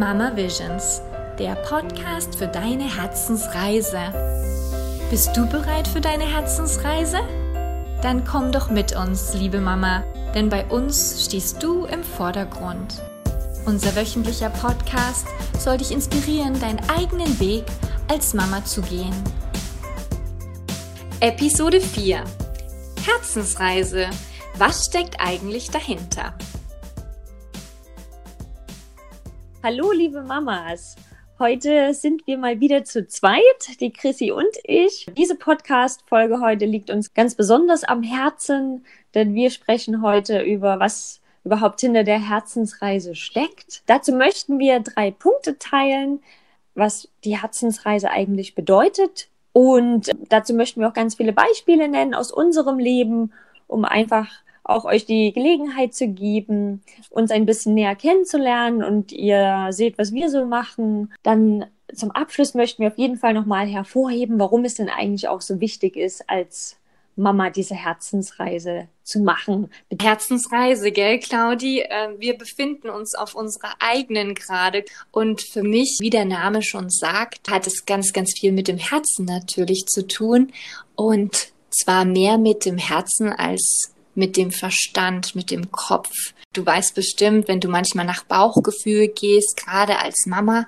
Mama Visions, der Podcast für deine Herzensreise. Bist du bereit für deine Herzensreise? Dann komm doch mit uns, liebe Mama, denn bei uns stehst du im Vordergrund. Unser wöchentlicher Podcast soll dich inspirieren, deinen eigenen Weg als Mama zu gehen. Episode 4 Herzensreise. Was steckt eigentlich dahinter? Hallo, liebe Mamas. Heute sind wir mal wieder zu zweit, die Chrissy und ich. Diese Podcast-Folge heute liegt uns ganz besonders am Herzen, denn wir sprechen heute über was überhaupt hinter der Herzensreise steckt. Dazu möchten wir drei Punkte teilen, was die Herzensreise eigentlich bedeutet. Und dazu möchten wir auch ganz viele Beispiele nennen aus unserem Leben, um einfach auch euch die Gelegenheit zu geben, uns ein bisschen näher kennenzulernen und ihr seht, was wir so machen. Dann zum Abschluss möchten wir auf jeden Fall nochmal hervorheben, warum es denn eigentlich auch so wichtig ist, als Mama diese Herzensreise zu machen. Herzensreise, gell, Claudi? Ähm, wir befinden uns auf unserer eigenen gerade. Und für mich, wie der Name schon sagt, hat es ganz, ganz viel mit dem Herzen natürlich zu tun. Und zwar mehr mit dem Herzen als mit dem Verstand, mit dem Kopf. Du weißt bestimmt, wenn du manchmal nach Bauchgefühl gehst, gerade als Mama,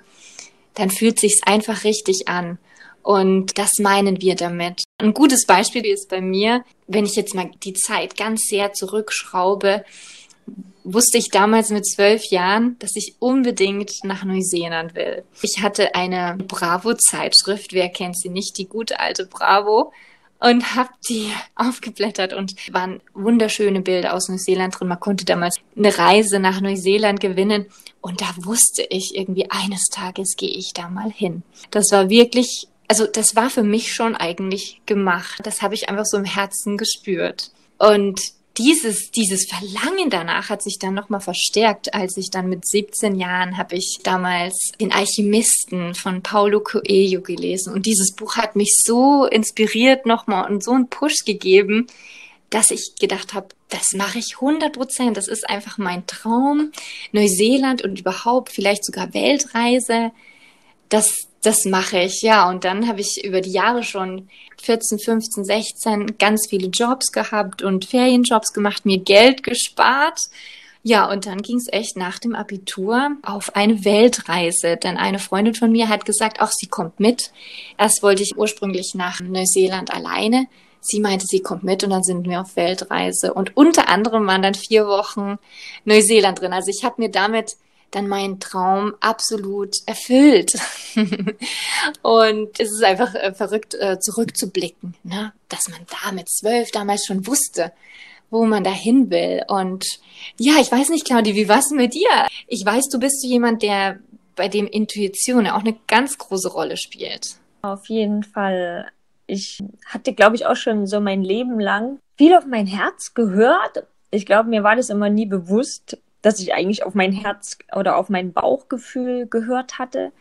dann fühlt sich's einfach richtig an. Und das meinen wir damit. Ein gutes Beispiel ist bei mir, wenn ich jetzt mal die Zeit ganz sehr zurückschraube, wusste ich damals mit zwölf Jahren, dass ich unbedingt nach Neuseeland will. Ich hatte eine Bravo-Zeitschrift, wer kennt sie nicht, die gute alte Bravo und habe die aufgeblättert und waren wunderschöne Bilder aus Neuseeland drin. Man konnte damals eine Reise nach Neuseeland gewinnen und da wusste ich irgendwie, eines Tages gehe ich da mal hin. Das war wirklich, also das war für mich schon eigentlich gemacht. Das habe ich einfach so im Herzen gespürt. Und dieses, dieses Verlangen danach hat sich dann nochmal verstärkt, als ich dann mit 17 Jahren habe ich damals den Alchemisten von Paulo Coelho gelesen. Und dieses Buch hat mich so inspiriert nochmal und so einen Push gegeben, dass ich gedacht habe, das mache ich 100 Prozent. Das ist einfach mein Traum. Neuseeland und überhaupt vielleicht sogar Weltreise. Das, das mache ich, ja. Und dann habe ich über die Jahre schon 14, 15, 16 ganz viele Jobs gehabt und Ferienjobs gemacht, mir Geld gespart. Ja, und dann ging es echt nach dem Abitur auf eine Weltreise. Denn eine Freundin von mir hat gesagt, ach, sie kommt mit. Erst wollte ich ursprünglich nach Neuseeland alleine. Sie meinte, sie kommt mit und dann sind wir auf Weltreise. Und unter anderem waren dann vier Wochen Neuseeland drin. Also ich habe mir damit dann mein Traum absolut erfüllt. und es ist einfach äh, verrückt, äh, zurückzublicken, ne? dass man da mit zwölf damals schon wusste, wo man da hin will. Und ja, ich weiß nicht, Claudia, wie war es mit dir? Ich weiß, du bist jemand, der bei dem Intuition auch eine ganz große Rolle spielt. Auf jeden Fall. Ich hatte, glaube ich, auch schon so mein Leben lang viel auf mein Herz gehört. Ich glaube, mir war das immer nie bewusst, dass ich eigentlich auf mein Herz oder auf mein Bauchgefühl gehört hatte.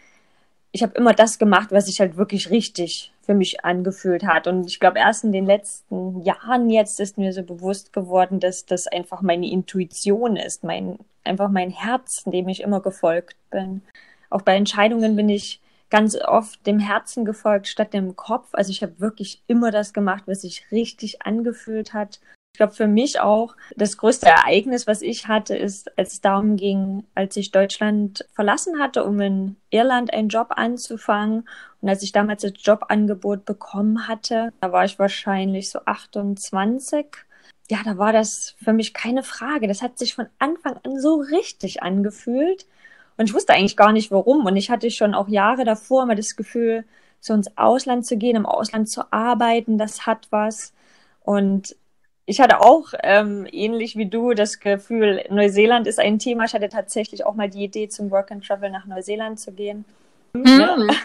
Ich habe immer das gemacht, was sich halt wirklich richtig für mich angefühlt hat. Und ich glaube, erst in den letzten Jahren jetzt ist mir so bewusst geworden, dass das einfach meine Intuition ist, mein, einfach mein Herz, dem ich immer gefolgt bin. Auch bei Entscheidungen bin ich ganz oft dem Herzen gefolgt statt dem Kopf. Also ich habe wirklich immer das gemacht, was sich richtig angefühlt hat. Ich glaube, für mich auch das größte Ereignis, was ich hatte, ist, als es darum ging, als ich Deutschland verlassen hatte, um in Irland einen Job anzufangen. Und als ich damals das Jobangebot bekommen hatte, da war ich wahrscheinlich so 28. Ja, da war das für mich keine Frage. Das hat sich von Anfang an so richtig angefühlt. Und ich wusste eigentlich gar nicht warum. Und ich hatte schon auch Jahre davor mal das Gefühl, so ins Ausland zu gehen, im Ausland zu arbeiten, das hat was. Und ich hatte auch ähm, ähnlich wie du das Gefühl, Neuseeland ist ein Thema. Ich hatte tatsächlich auch mal die Idee, zum Work and Travel nach Neuseeland zu gehen. Mhm.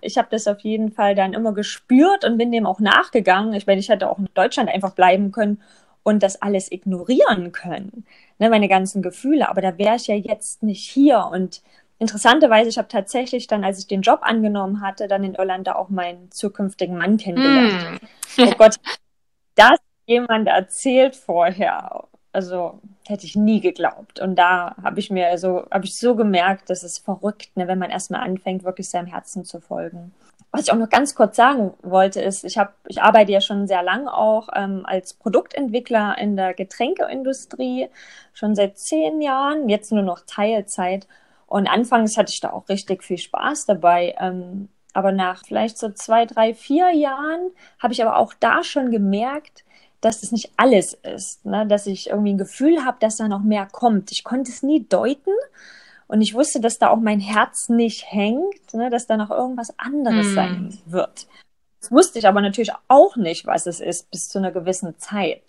Ich habe das auf jeden Fall dann immer gespürt und bin dem auch nachgegangen. Ich meine, ich hätte auch in Deutschland einfach bleiben können und das alles ignorieren können, ne, meine ganzen Gefühle. Aber da wäre ich ja jetzt nicht hier. Und interessanterweise, ich habe tatsächlich dann, als ich den Job angenommen hatte, dann in Irland da auch meinen zukünftigen Mann kennengelernt. Mm. oh Gott, das jemand erzählt vorher. Also hätte ich nie geglaubt. Und da habe ich mir so, habe ich so gemerkt, dass es verrückt, ne, wenn man erstmal anfängt, wirklich seinem Herzen zu folgen. Was ich auch noch ganz kurz sagen wollte, ist, ich habe, ich arbeite ja schon sehr lang auch ähm, als Produktentwickler in der Getränkeindustrie, schon seit zehn Jahren, jetzt nur noch Teilzeit. Und anfangs hatte ich da auch richtig viel Spaß dabei. Ähm, aber nach vielleicht so zwei, drei, vier Jahren habe ich aber auch da schon gemerkt, dass das nicht alles ist, ne? dass ich irgendwie ein Gefühl habe, dass da noch mehr kommt. Ich konnte es nie deuten, und ich wusste, dass da auch mein Herz nicht hängt, ne, dass da noch irgendwas anderes mm. sein wird. Das wusste ich aber natürlich auch nicht, was es ist, bis zu einer gewissen Zeit.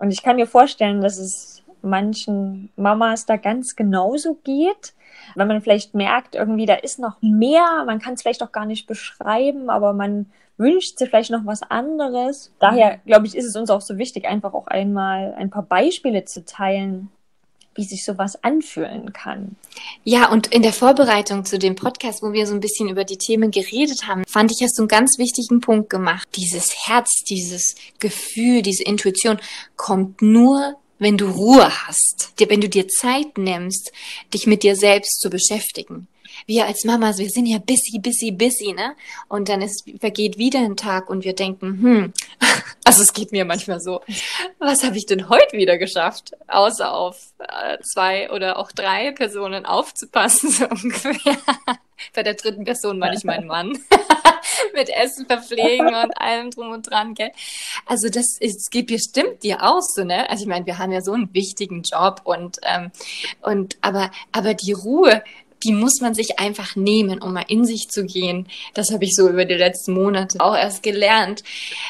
Und ich kann mir vorstellen, dass es manchen Mamas da ganz genauso geht. Wenn man vielleicht merkt, irgendwie, da ist noch mehr, man kann es vielleicht auch gar nicht beschreiben, aber man wünscht sich vielleicht noch was anderes. Daher, glaube ich, ist es uns auch so wichtig, einfach auch einmal ein paar Beispiele zu teilen, wie sich sowas anfühlen kann. Ja, und in der Vorbereitung zu dem Podcast, wo wir so ein bisschen über die Themen geredet haben, fand ich, hast du einen ganz wichtigen Punkt gemacht. Dieses Herz, dieses Gefühl, diese Intuition kommt nur wenn du Ruhe hast, wenn du dir Zeit nimmst, dich mit dir selbst zu beschäftigen wir als Mamas, wir sind ja busy, busy, busy, ne? Und dann ist, vergeht wieder ein Tag und wir denken, hm, also es geht mir manchmal so, was habe ich denn heute wieder geschafft, außer auf äh, zwei oder auch drei Personen aufzupassen, so ungefähr. Bei der dritten Person meine ich meinen Mann. Mit Essen verpflegen und allem drum und dran, gell? Also das es geht bestimmt dir auch so, ne? Also ich meine, wir haben ja so einen wichtigen Job und ähm, und aber aber die Ruhe, die muss man sich einfach nehmen, um mal in sich zu gehen. Das habe ich so über die letzten Monate auch erst gelernt,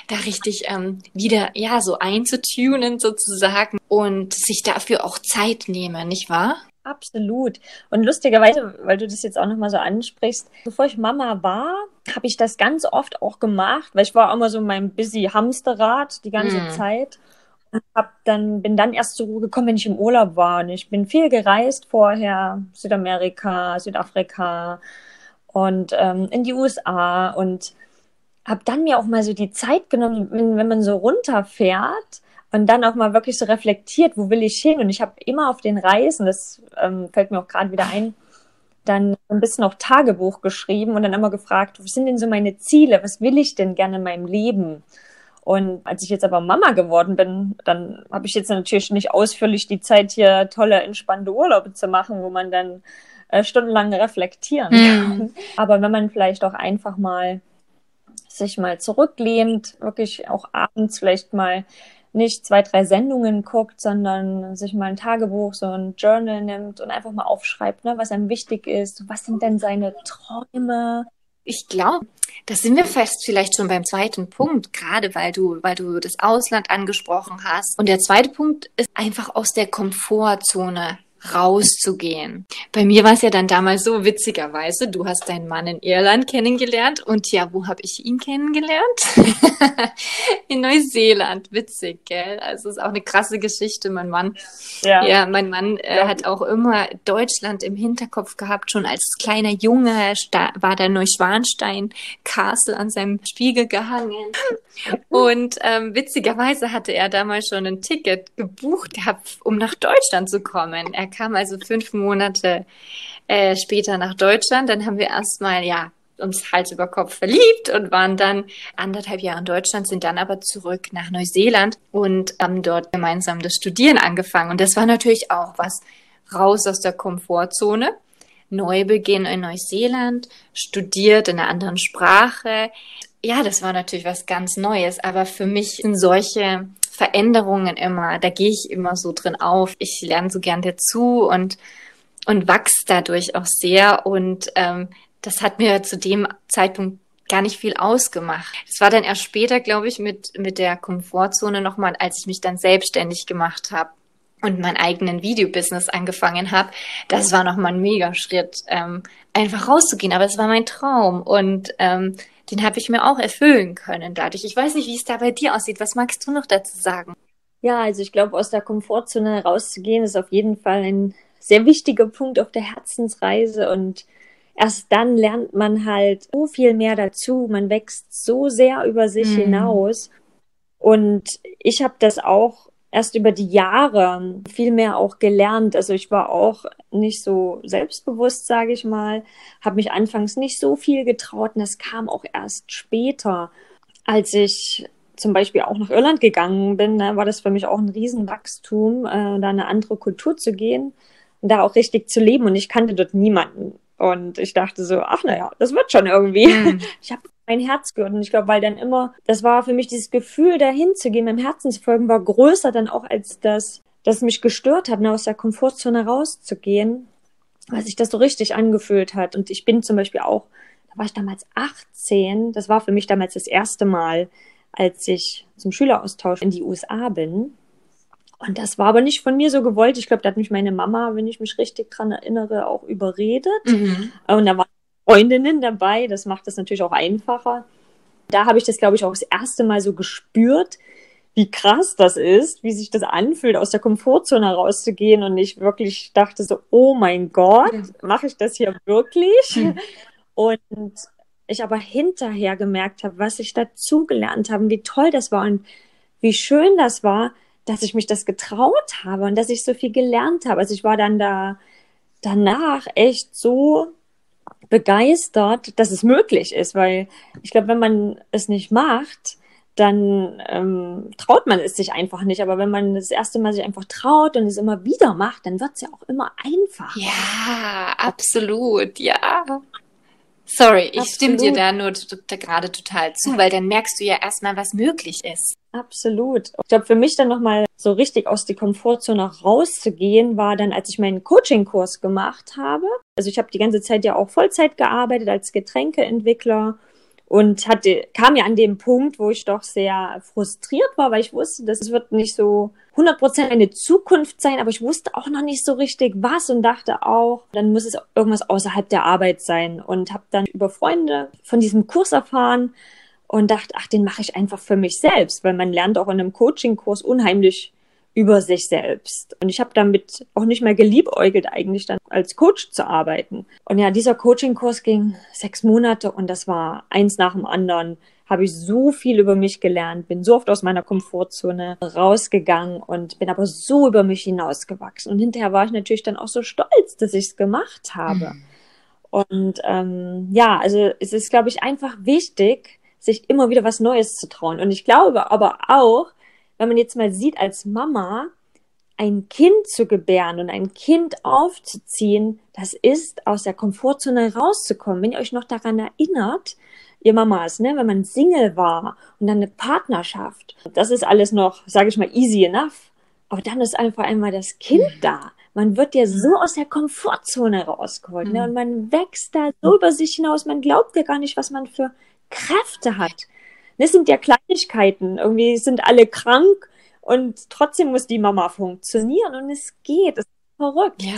da richtig ähm, wieder ja so einzutunen sozusagen und sich dafür auch Zeit nehmen, nicht wahr? Absolut. Und lustigerweise, weil du das jetzt auch nochmal so ansprichst, bevor ich Mama war, habe ich das ganz oft auch gemacht, weil ich war immer so in meinem busy Hamsterrad die ganze mm. Zeit hab dann, bin dann erst zur Ruhe gekommen, wenn ich im Urlaub war. Und ich bin viel gereist vorher, Südamerika, Südafrika und ähm, in die USA und habe dann mir auch mal so die Zeit genommen, wenn, wenn man so runterfährt und dann auch mal wirklich so reflektiert, wo will ich hin? Und ich habe immer auf den Reisen, das ähm, fällt mir auch gerade wieder ein, dann ein bisschen auch Tagebuch geschrieben und dann immer gefragt, was sind denn so meine Ziele? Was will ich denn gerne in meinem Leben? Und als ich jetzt aber Mama geworden bin, dann habe ich jetzt natürlich nicht ausführlich die Zeit, hier tolle, entspannte Urlaube zu machen, wo man dann äh, stundenlang reflektieren kann. Mhm. Aber wenn man vielleicht auch einfach mal sich mal zurücklehnt, wirklich auch abends vielleicht mal nicht zwei, drei Sendungen guckt, sondern sich mal ein Tagebuch, so ein Journal nimmt und einfach mal aufschreibt, ne, was einem wichtig ist, was sind denn seine Träume, ich glaube, da sind wir fest vielleicht schon beim zweiten Punkt, gerade weil du, weil du das Ausland angesprochen hast. Und der zweite Punkt ist einfach aus der Komfortzone rauszugehen. Bei mir war es ja dann damals so witzigerweise, du hast deinen Mann in Irland kennengelernt und ja, wo habe ich ihn kennengelernt? in Neuseeland. Witzig, gell? Also es ist auch eine krasse Geschichte. Mein Mann, ja, ja mein Mann äh, ja. hat auch immer Deutschland im Hinterkopf gehabt. Schon als kleiner Junge war der Neuschwanstein Castle an seinem Spiegel gehangen. Und ähm, witzigerweise hatte er damals schon ein Ticket gebucht gehabt, um nach Deutschland zu kommen. Er kam also fünf Monate äh, später nach Deutschland. Dann haben wir erstmal, ja, uns Hals über Kopf verliebt und waren dann anderthalb Jahre in Deutschland, sind dann aber zurück nach Neuseeland und haben dort gemeinsam das Studieren angefangen. Und das war natürlich auch was raus aus der Komfortzone. Neubeginn in Neuseeland, studiert in einer anderen Sprache. Ja, das war natürlich was ganz Neues, aber für mich sind solche Veränderungen immer, da gehe ich immer so drin auf. Ich lerne so gern dazu und, und wachse dadurch auch sehr. Und ähm, das hat mir zu dem Zeitpunkt gar nicht viel ausgemacht. Es war dann erst später, glaube ich, mit, mit der Komfortzone nochmal, als ich mich dann selbstständig gemacht habe und mein eigenen Videobusiness angefangen habe. Das war nochmal ein Megaschritt, ähm, einfach rauszugehen. Aber es war mein Traum. Und ähm, den habe ich mir auch erfüllen können dadurch. Ich weiß nicht, wie es da bei dir aussieht. Was magst du noch dazu sagen? Ja, also ich glaube, aus der Komfortzone rauszugehen ist auf jeden Fall ein sehr wichtiger Punkt auf der Herzensreise und erst dann lernt man halt so viel mehr dazu. Man wächst so sehr über sich mhm. hinaus. Und ich habe das auch erst über die Jahre viel mehr auch gelernt. Also ich war auch nicht so selbstbewusst, sage ich mal, habe mich anfangs nicht so viel getraut und das kam auch erst später, als ich zum Beispiel auch nach Irland gegangen bin, ne, war das für mich auch ein Riesenwachstum, äh, da eine andere Kultur zu gehen und da auch richtig zu leben. Und ich kannte dort niemanden. Und ich dachte so, ach naja, das wird schon irgendwie. Mhm. Ich habe mein Herz gehört. Und ich glaube, weil dann immer, das war für mich dieses Gefühl, dahin zu gehen, meinem Herzen zu folgen, war größer dann auch als das, das mich gestört hat, ne, aus der Komfortzone rauszugehen, weil sich das so richtig angefühlt hat. Und ich bin zum Beispiel auch, da war ich damals 18, das war für mich damals das erste Mal, als ich zum Schüleraustausch in die USA bin. Und das war aber nicht von mir so gewollt. Ich glaube, da hat mich meine Mama, wenn ich mich richtig dran erinnere, auch überredet. Mhm. Und da waren Freundinnen dabei. Das macht das natürlich auch einfacher. Da habe ich das, glaube ich, auch das erste Mal so gespürt, wie krass das ist, wie sich das anfühlt, aus der Komfortzone rauszugehen. Und ich wirklich dachte so, oh mein Gott, mache ich das hier wirklich? Mhm. Und ich aber hinterher gemerkt habe, was ich dazugelernt habe, wie toll das war und wie schön das war, dass ich mich das getraut habe und dass ich so viel gelernt habe. Also ich war dann da danach echt so begeistert, dass es möglich ist, weil ich glaube, wenn man es nicht macht, dann ähm, traut man es sich einfach nicht. Aber wenn man das erste Mal sich einfach traut und es immer wieder macht, dann wird es ja auch immer einfacher. Ja, absolut, ja. Sorry, ich Absolut. stimme dir da nur gerade total zu, weil dann merkst du ja erstmal, was möglich ist. Absolut. Ich glaube, für mich dann nochmal so richtig aus der Komfortzone rauszugehen, war dann, als ich meinen Coaching-Kurs gemacht habe. Also ich habe die ganze Zeit ja auch Vollzeit gearbeitet als Getränkeentwickler und hatte, kam ja an dem Punkt, wo ich doch sehr frustriert war, weil ich wusste, das wird nicht so 100% eine Zukunft sein, aber ich wusste auch noch nicht so richtig was und dachte auch, dann muss es irgendwas außerhalb der Arbeit sein und habe dann über Freunde von diesem Kurs erfahren und dachte, ach, den mache ich einfach für mich selbst, weil man lernt auch in einem Coaching-Kurs unheimlich über sich selbst. Und ich habe damit auch nicht mehr geliebäugelt, eigentlich dann als Coach zu arbeiten. Und ja, dieser Coaching-Kurs ging sechs Monate und das war eins nach dem anderen. Habe ich so viel über mich gelernt, bin so oft aus meiner Komfortzone rausgegangen und bin aber so über mich hinausgewachsen. Und hinterher war ich natürlich dann auch so stolz, dass ich es gemacht habe. Mhm. Und ähm, ja, also es ist, glaube ich, einfach wichtig, sich immer wieder was Neues zu trauen. Und ich glaube aber auch, wenn man jetzt mal sieht, als Mama ein Kind zu gebären und ein Kind aufzuziehen, das ist aus der Komfortzone rauszukommen. Wenn ihr euch noch daran erinnert, ihr Mamas, ne, wenn man Single war und dann eine Partnerschaft, das ist alles noch, sage ich mal, easy enough. Aber dann ist einfach einmal das Kind mhm. da. Man wird ja so aus der Komfortzone rausgeholt, ne? Mhm. Und man wächst da so über sich hinaus. Man glaubt ja gar nicht, was man für Kräfte hat. Das sind ja Kleinigkeiten. Irgendwie sind alle krank und trotzdem muss die Mama funktionieren und es geht. Es ist verrückt. Ja.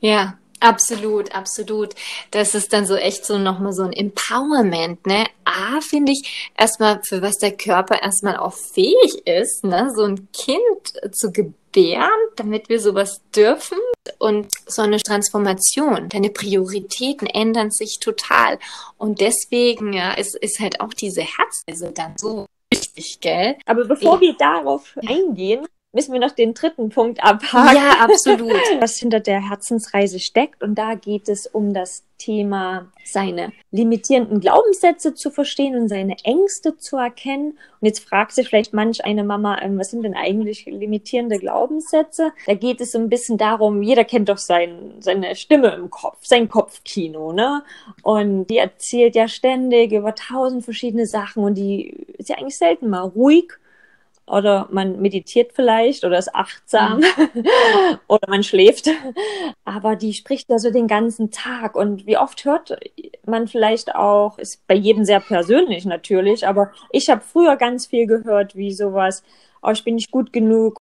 Ja, Absolut, absolut. Das ist dann so echt so nochmal so ein Empowerment, ne? A, finde ich erstmal, für was der Körper erstmal auch fähig ist, ne? So ein Kind zu gebären, damit wir sowas dürfen und so eine Transformation. Deine Prioritäten ändern sich total. Und deswegen ja, ist, ist halt auch diese Herzreise dann so wichtig, gell? Aber bevor ich, wir darauf ja. eingehen, müssen wir noch den dritten Punkt abhaken. Ja, absolut. Was hinter der Herzensreise steckt. Und da geht es um das Thema, seine limitierenden Glaubenssätze zu verstehen und seine Ängste zu erkennen. Und jetzt fragt sich vielleicht manch eine Mama, ähm, was sind denn eigentlich limitierende Glaubenssätze? Da geht es so ein bisschen darum, jeder kennt doch sein, seine Stimme im Kopf, sein Kopfkino, ne? Und die erzählt ja ständig über tausend verschiedene Sachen und die ist ja eigentlich selten mal ruhig oder man meditiert vielleicht oder ist achtsam mhm. oder man schläft. Aber die spricht ja so den ganzen Tag. Und wie oft hört man vielleicht auch, ist bei jedem sehr persönlich natürlich, aber ich habe früher ganz viel gehört, wie sowas, oh, ich bin nicht gut genug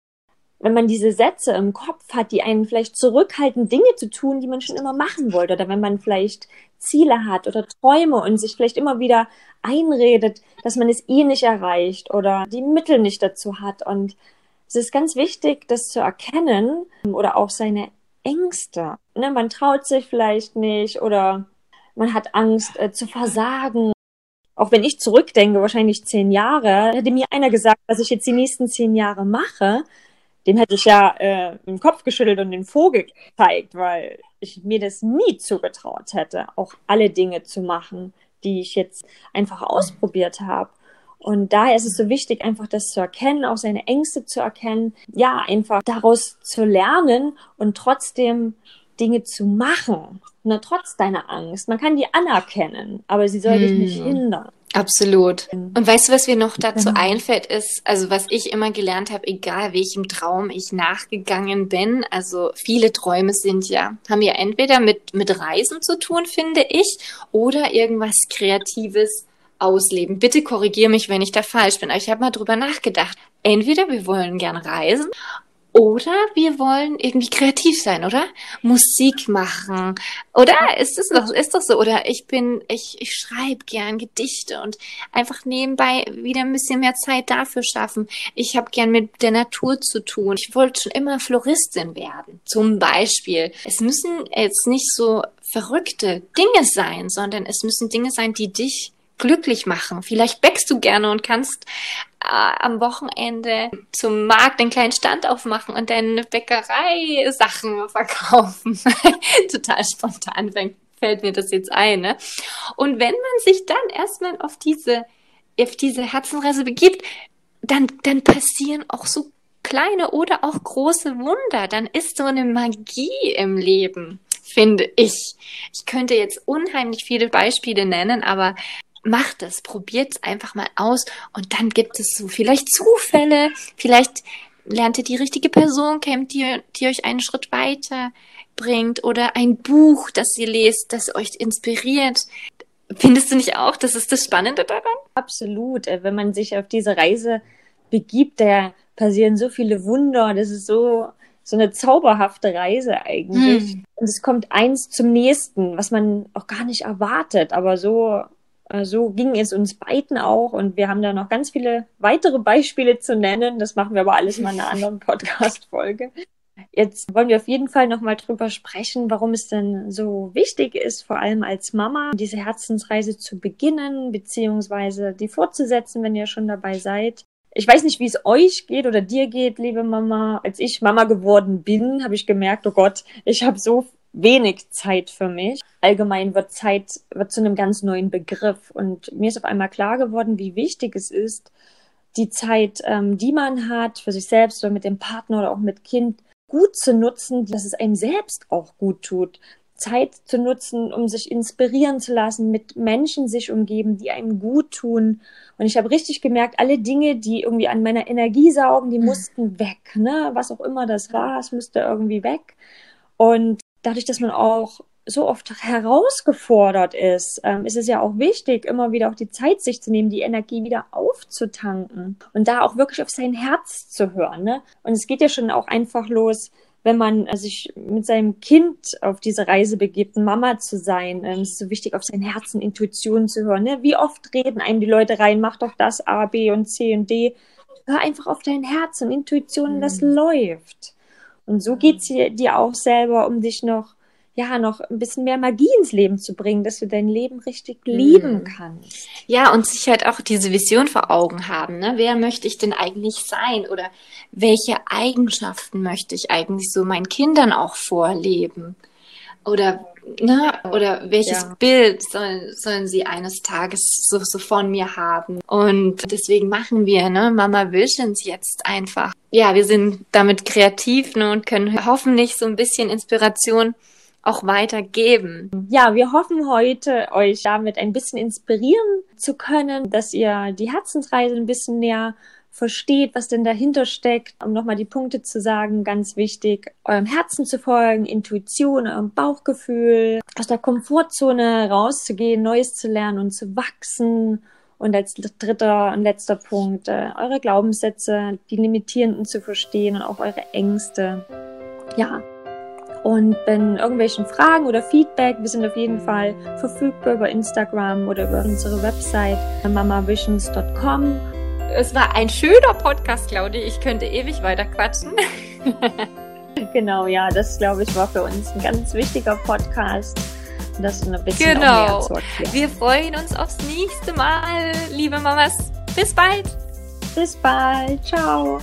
wenn man diese Sätze im Kopf hat, die einen vielleicht zurückhalten, Dinge zu tun, die man schon immer machen wollte, oder wenn man vielleicht Ziele hat oder Träume und sich vielleicht immer wieder einredet, dass man es eh nicht erreicht oder die Mittel nicht dazu hat. Und es ist ganz wichtig, das zu erkennen oder auch seine Ängste. Ne, man traut sich vielleicht nicht oder man hat Angst äh, zu versagen auch wenn ich zurückdenke, wahrscheinlich zehn Jahre, hätte mir einer gesagt, was ich jetzt die nächsten zehn Jahre mache, dem hätte ich ja äh, den Kopf geschüttelt und den Vogel gezeigt, weil ich mir das nie zugetraut hätte, auch alle Dinge zu machen, die ich jetzt einfach ausprobiert habe. Und daher ist es so wichtig, einfach das zu erkennen, auch seine Ängste zu erkennen, ja, einfach daraus zu lernen und trotzdem Dinge zu machen, ne, trotz deiner Angst. Man kann die anerkennen, aber sie soll hm. dich nicht hm. hindern. Absolut. Und weißt du, was mir noch dazu genau. einfällt, ist, also was ich immer gelernt habe, egal welchem Traum ich nachgegangen bin, also viele Träume sind ja, haben ja entweder mit, mit Reisen zu tun, finde ich, oder irgendwas Kreatives ausleben. Bitte korrigiere mich, wenn ich da falsch bin. Aber ich habe mal drüber nachgedacht. Entweder wir wollen gern reisen oder wir wollen irgendwie kreativ sein, oder? Musik machen. Oder ist das doch, ist doch so? Oder ich bin, ich, ich schreibe gern Gedichte und einfach nebenbei wieder ein bisschen mehr Zeit dafür schaffen. Ich habe gern mit der Natur zu tun. Ich wollte schon immer Floristin werden. Zum Beispiel. Es müssen jetzt nicht so verrückte Dinge sein, sondern es müssen Dinge sein, die dich glücklich machen. Vielleicht bäckst du gerne und kannst äh, am Wochenende zum Markt einen kleinen Stand aufmachen und deine Bäckerei-Sachen verkaufen. Total spontan fällt mir das jetzt ein. Ne? Und wenn man sich dann erstmal auf diese, auf diese Herzenreise begibt, dann, dann passieren auch so kleine oder auch große Wunder. Dann ist so eine Magie im Leben, finde ich. Ich könnte jetzt unheimlich viele Beispiele nennen, aber macht es, probiert es einfach mal aus und dann gibt es so vielleicht Zufälle, vielleicht lernt ihr die richtige Person kennen, die, die euch einen Schritt weiter bringt oder ein Buch, das ihr lest, das euch inspiriert. Findest du nicht auch, das ist das Spannende daran? Absolut. Äh, wenn man sich auf diese Reise begibt, da passieren so viele Wunder. Das ist so, so eine zauberhafte Reise eigentlich. Hm. Und es kommt eins zum nächsten, was man auch gar nicht erwartet, aber so so ging es uns beiden auch und wir haben da noch ganz viele weitere Beispiele zu nennen. Das machen wir aber alles mal in einer anderen Podcast-Folge. Jetzt wollen wir auf jeden Fall nochmal drüber sprechen, warum es denn so wichtig ist, vor allem als Mama, diese Herzensreise zu beginnen, beziehungsweise die fortzusetzen, wenn ihr schon dabei seid. Ich weiß nicht, wie es euch geht oder dir geht, liebe Mama. Als ich Mama geworden bin, habe ich gemerkt, oh Gott, ich habe so wenig Zeit für mich. Allgemein wird Zeit wird zu einem ganz neuen Begriff und mir ist auf einmal klar geworden, wie wichtig es ist, die Zeit, ähm, die man hat, für sich selbst oder mit dem Partner oder auch mit Kind gut zu nutzen, dass es einem selbst auch gut tut. Zeit zu nutzen, um sich inspirieren zu lassen, mit Menschen sich umgeben, die einem gut tun. Und ich habe richtig gemerkt, alle Dinge, die irgendwie an meiner Energie saugen, die mhm. mussten weg. Ne? Was auch immer das war, es musste irgendwie weg. Und dadurch, dass man auch so oft herausgefordert ist, ähm, ist es ja auch wichtig, immer wieder auch die Zeit sich zu nehmen, die Energie wieder aufzutanken und da auch wirklich auf sein Herz zu hören. Ne? Und es geht ja schon auch einfach los, wenn man äh, sich mit seinem Kind auf diese Reise begibt, Mama zu sein. Ähm, es ist so wichtig, auf sein Herzen, Intuition zu hören. Ne? Wie oft reden einem die Leute rein, mach doch das A, B und C und D. Hör einfach auf dein Herz und Intuition, mhm. das läuft. Und so geht's dir auch selber, um dich noch, ja, noch ein bisschen mehr Magie ins Leben zu bringen, dass du dein Leben richtig mhm. lieben kannst. Ja, und sich halt auch diese Vision vor Augen haben. Ne? Wer möchte ich denn eigentlich sein? Oder welche Eigenschaften möchte ich eigentlich so meinen Kindern auch vorleben? Oder ne? Oder welches ja. Bild sollen, sollen sie eines Tages so, so von mir haben? Und deswegen machen wir, ne, Mama Visions jetzt einfach. Ja, wir sind damit kreativ, ne, und können hoffentlich so ein bisschen Inspiration auch weitergeben. Ja, wir hoffen heute, euch damit ein bisschen inspirieren zu können, dass ihr die Herzensreise ein bisschen näher versteht, was denn dahinter steckt. Um nochmal die Punkte zu sagen, ganz wichtig, eurem Herzen zu folgen, Intuition, eurem Bauchgefühl, aus der Komfortzone rauszugehen, Neues zu lernen und zu wachsen. Und als dritter und letzter Punkt, äh, eure Glaubenssätze, die limitierenden zu verstehen und auch eure Ängste. Ja. Und wenn irgendwelchen Fragen oder Feedback, wir sind auf jeden Fall verfügbar über Instagram oder über unsere Website mamavisions.com es war ein schöner Podcast, Claudia. Ich könnte ewig weiter quatschen. genau, ja, das glaube ich war für uns ein ganz wichtiger Podcast. das ein bisschen genau. Wir freuen uns aufs nächste Mal, liebe Mamas. Bis bald. Bis bald. Ciao.